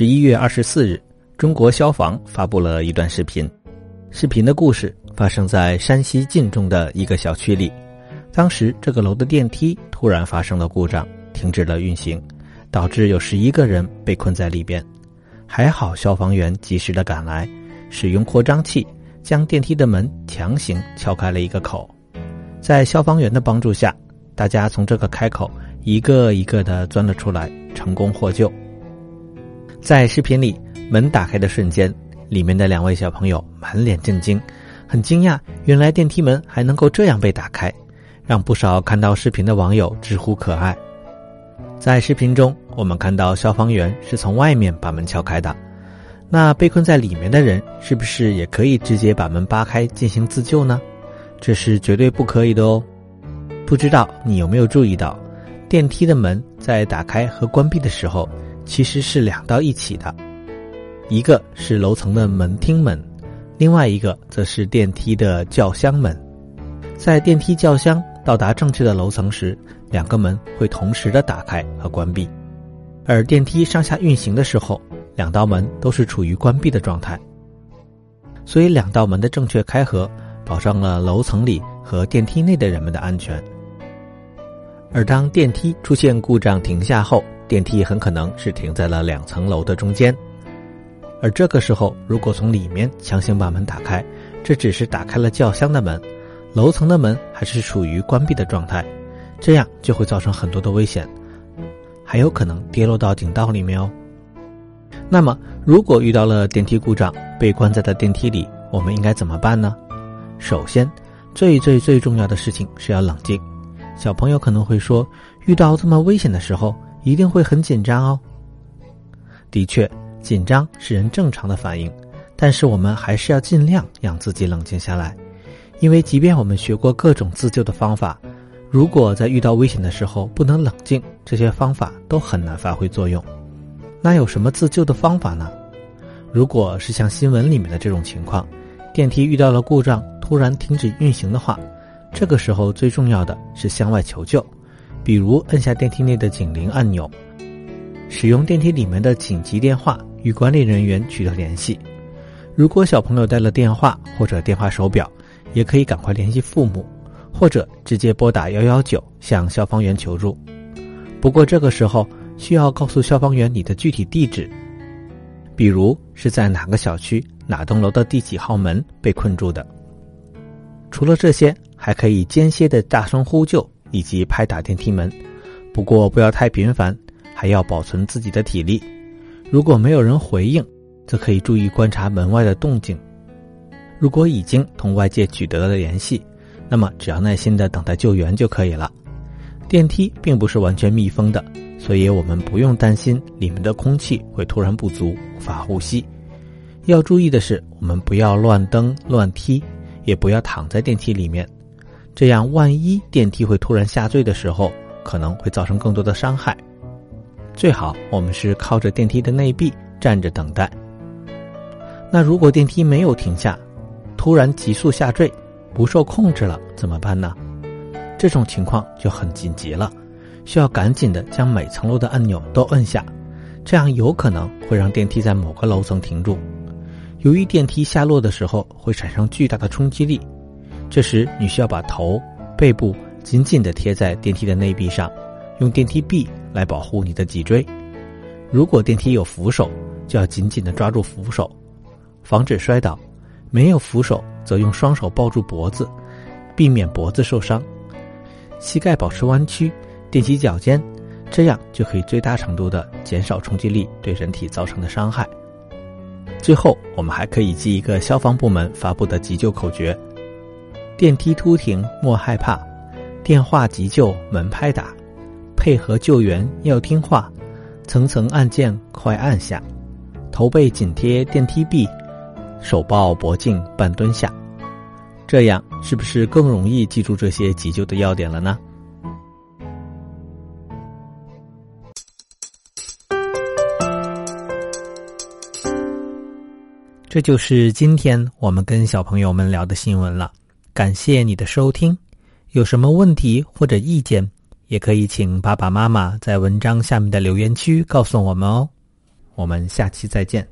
十一月二十四日，中国消防发布了一段视频。视频的故事发生在山西晋中的一个小区里。当时，这个楼的电梯突然发生了故障，停止了运行，导致有十一个人被困在里边。还好，消防员及时的赶来，使用扩张器将电梯的门强行撬开了一个口。在消防员的帮助下，大家从这个开口一个一个的钻了出来，成功获救。在视频里，门打开的瞬间，里面的两位小朋友满脸震惊，很惊讶，原来电梯门还能够这样被打开，让不少看到视频的网友直呼可爱。在视频中，我们看到消防员是从外面把门撬开的，那被困在里面的人是不是也可以直接把门扒开进行自救呢？这是绝对不可以的哦。不知道你有没有注意到，电梯的门在打开和关闭的时候。其实是两道一起的，一个是楼层的门厅门，另外一个则是电梯的轿厢门。在电梯轿厢到达正确的楼层时，两个门会同时的打开和关闭；而电梯上下运行的时候，两道门都是处于关闭的状态。所以，两道门的正确开合，保障了楼层里和电梯内的人们的安全。而当电梯出现故障停下后，电梯很可能是停在了两层楼的中间，而这个时候，如果从里面强行把门打开，这只是打开了轿厢的门，楼层的门还是处于关闭的状态，这样就会造成很多的危险，还有可能跌落到井道里面哦。那么，如果遇到了电梯故障，被关在的电梯里，我们应该怎么办呢？首先，最最最重要的事情是要冷静。小朋友可能会说，遇到这么危险的时候。一定会很紧张哦。的确，紧张是人正常的反应，但是我们还是要尽量让自己冷静下来，因为即便我们学过各种自救的方法，如果在遇到危险的时候不能冷静，这些方法都很难发挥作用。那有什么自救的方法呢？如果是像新闻里面的这种情况，电梯遇到了故障，突然停止运行的话，这个时候最重要的是向外求救。比如按下电梯内的警铃按钮，使用电梯里面的紧急电话与管理人员取得联系。如果小朋友带了电话或者电话手表，也可以赶快联系父母，或者直接拨打幺幺九向消防员求助。不过这个时候需要告诉消防员你的具体地址，比如是在哪个小区哪栋楼的第几号门被困住的。除了这些，还可以间歇的大声呼救。以及拍打电梯门，不过不要太频繁，还要保存自己的体力。如果没有人回应，则可以注意观察门外的动静。如果已经同外界取得了联系，那么只要耐心的等待救援就可以了。电梯并不是完全密封的，所以我们不用担心里面的空气会突然不足，无法呼吸。要注意的是，我们不要乱蹬乱踢，也不要躺在电梯里面。这样，万一电梯会突然下坠的时候，可能会造成更多的伤害。最好我们是靠着电梯的内壁站着等待。那如果电梯没有停下，突然急速下坠，不受控制了，怎么办呢？这种情况就很紧急了，需要赶紧的将每层楼的按钮都摁下，这样有可能会让电梯在某个楼层停住。由于电梯下落的时候会产生巨大的冲击力。这时，你需要把头、背部紧紧地贴在电梯的内壁上，用电梯臂来保护你的脊椎。如果电梯有扶手，就要紧紧地抓住扶手，防止摔倒；没有扶手，则用双手抱住脖子，避免脖子受伤。膝盖保持弯曲，踮起脚尖，这样就可以最大程度地减少冲击力对人体造成的伤害。最后，我们还可以记一个消防部门发布的急救口诀。电梯突停莫害怕，电话急救门拍打，配合救援要听话，层层按键快按下，头背紧贴电梯壁，手抱脖颈半蹲下，这样是不是更容易记住这些急救的要点了呢？这就是今天我们跟小朋友们聊的新闻了。感谢你的收听，有什么问题或者意见，也可以请爸爸妈妈在文章下面的留言区告诉我们哦。我们下期再见。